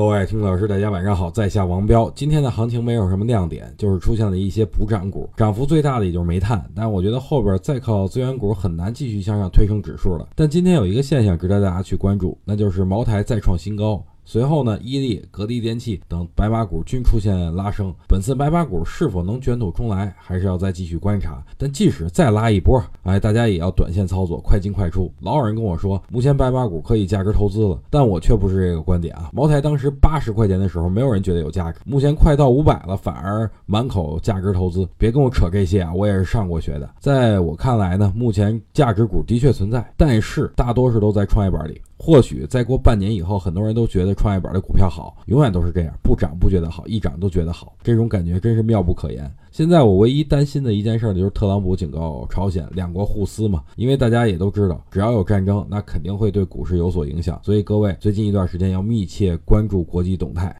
各位听众老师，大家晚上好，在下王彪。今天的行情没有什么亮点，就是出现了一些补涨股，涨幅最大的也就是煤炭，但我觉得后边再靠资源股很难继续向上推升指数了。但今天有一个现象值得大家去关注，那就是茅台再创新高。随后呢，伊利、格力电器等白马股均出现拉升。本次白马股是否能卷土重来，还是要再继续观察。但即使再拉一波，哎，大家也要短线操作，快进快出。老有人跟我说，目前白马股可以价值投资了，但我却不是这个观点啊。茅台当时八十块钱的时候，没有人觉得有价值，目前快到五百了，反而满口价值投资。别跟我扯这些啊，我也是上过学的。在我看来呢，目前价值股的确存在，但是大多数都在创业板里。或许再过半年以后，很多人都觉得创业板的股票好，永远都是这样，不涨不觉得好，一涨都觉得好，这种感觉真是妙不可言。现在我唯一担心的一件事呢，就是特朗普警告朝鲜两国互撕嘛，因为大家也都知道，只要有战争，那肯定会对股市有所影响，所以各位最近一段时间要密切关注国际动态。